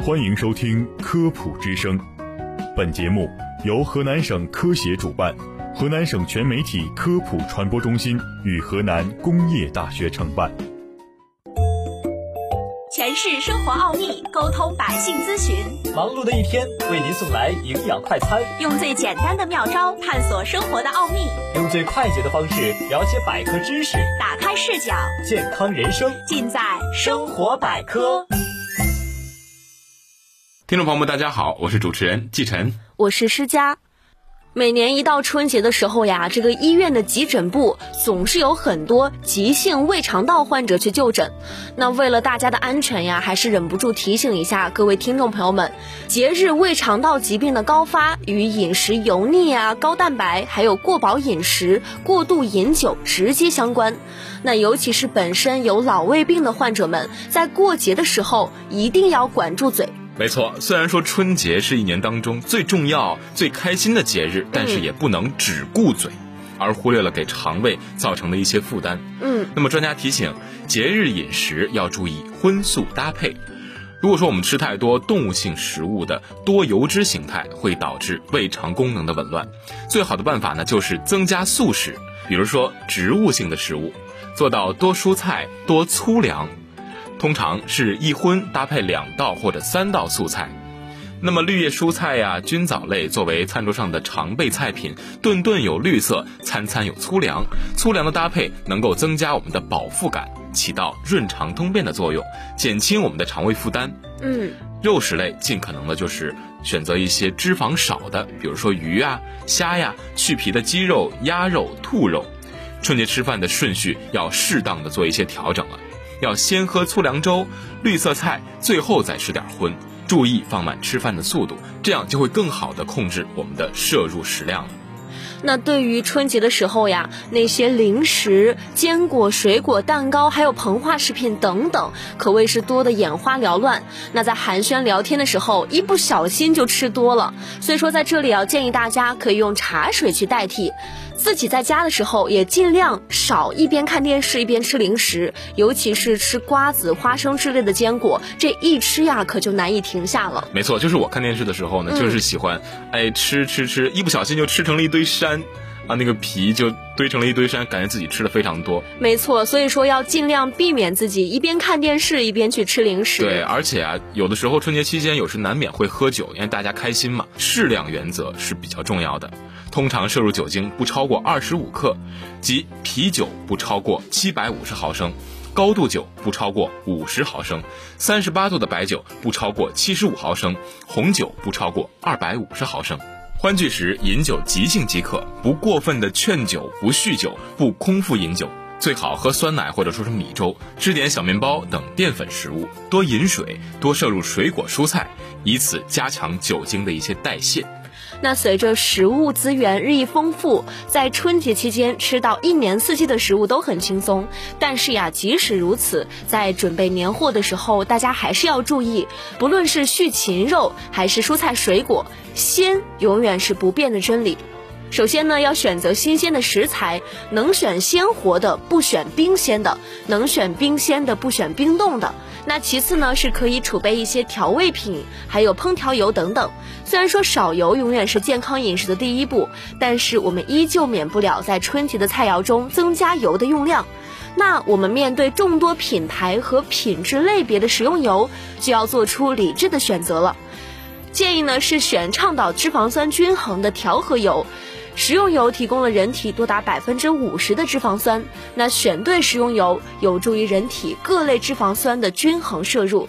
欢迎收听《科普之声》，本节目由河南省科协主办，河南省全媒体科普传播中心与河南工业大学承办。诠释生活奥秘，沟通百姓咨询。忙碌的一天，为您送来营养快餐。用最简单的妙招探索生活的奥秘，用最快捷的方式了解百科知识，打开视角，健康人生尽在生活百科。听众朋友们，大家好，我是主持人季晨，我是施佳。每年一到春节的时候呀，这个医院的急诊部总是有很多急性胃肠道患者去就诊。那为了大家的安全呀，还是忍不住提醒一下各位听众朋友们，节日胃肠道疾病的高发与饮食油腻啊、高蛋白，还有过饱饮食、过度饮酒直接相关。那尤其是本身有老胃病的患者们，在过节的时候一定要管住嘴。没错，虽然说春节是一年当中最重要、最开心的节日，但是也不能只顾嘴，而忽略了给肠胃造成的一些负担。嗯，那么专家提醒，节日饮食要注意荤素搭配。如果说我们吃太多动物性食物的多油脂形态，会导致胃肠功能的紊乱。最好的办法呢，就是增加素食，比如说植物性的食物，做到多蔬菜、多粗粮。通常是一荤搭配两道或者三道素菜，那么绿叶蔬菜呀、菌藻类作为餐桌上的常备菜品，顿顿有绿色，餐餐有粗粮。粗粮的搭配能够增加我们的饱腹感，起到润肠通便的作用，减轻我们的肠胃负担。嗯，肉食类尽可能的就是选择一些脂肪少的，比如说鱼啊、虾呀、去皮的鸡肉、鸭肉、兔肉。春节吃饭的顺序要适当的做一些调整了。要先喝粗粮粥、绿色菜，最后再吃点荤，注意放慢吃饭的速度，这样就会更好的控制我们的摄入食量了。那对于春节的时候呀，那些零食、坚果、水果、蛋糕，还有膨化食品等等，可谓是多的眼花缭乱。那在寒暄聊天的时候，一不小心就吃多了。所以说，在这里要建议大家可以用茶水去代替。自己在家的时候也尽量少一边看电视一边吃零食，尤其是吃瓜子、花生之类的坚果，这一吃呀可就难以停下了。没错，就是我看电视的时候呢，就是喜欢哎吃吃吃，一不小心就吃成了一堆山。啊，那个皮就堆成了一堆山，感觉自己吃的非常多。没错，所以说要尽量避免自己一边看电视一边去吃零食。对，而且啊，有的时候春节期间有时难免会喝酒，因为大家开心嘛。适量原则是比较重要的，通常摄入酒精不超过二十五克，即啤酒不超过七百五十毫升，高度酒不超过五十毫升，三十八度的白酒不超过七十五毫升，红酒不超过二百五十毫升。欢聚时饮酒即兴即可，不过分的劝酒，不酗酒，不空腹饮酒，最好喝酸奶或者说是米粥，吃点小面包等淀粉食物，多饮水，多摄入水果蔬菜，以此加强酒精的一些代谢。那随着食物资源日益丰富，在春节期间吃到一年四季的食物都很轻松。但是呀，即使如此，在准备年货的时候，大家还是要注意，不论是畜禽肉还是蔬菜水果，鲜永远是不变的真理。首先呢，要选择新鲜的食材，能选鲜活的，不选冰鲜的；能选冰鲜的，不选冰冻的。那其次呢，是可以储备一些调味品，还有烹调油等等。虽然说少油永远是健康饮食的第一步，但是我们依旧免不了在春节的菜肴中增加油的用量。那我们面对众多品牌和品质类别的食用油，就要做出理智的选择了。建议呢是选倡导脂肪酸均衡的调和油。食用油提供了人体多达百分之五十的脂肪酸，那选对食用油有助于人体各类脂肪酸的均衡摄入。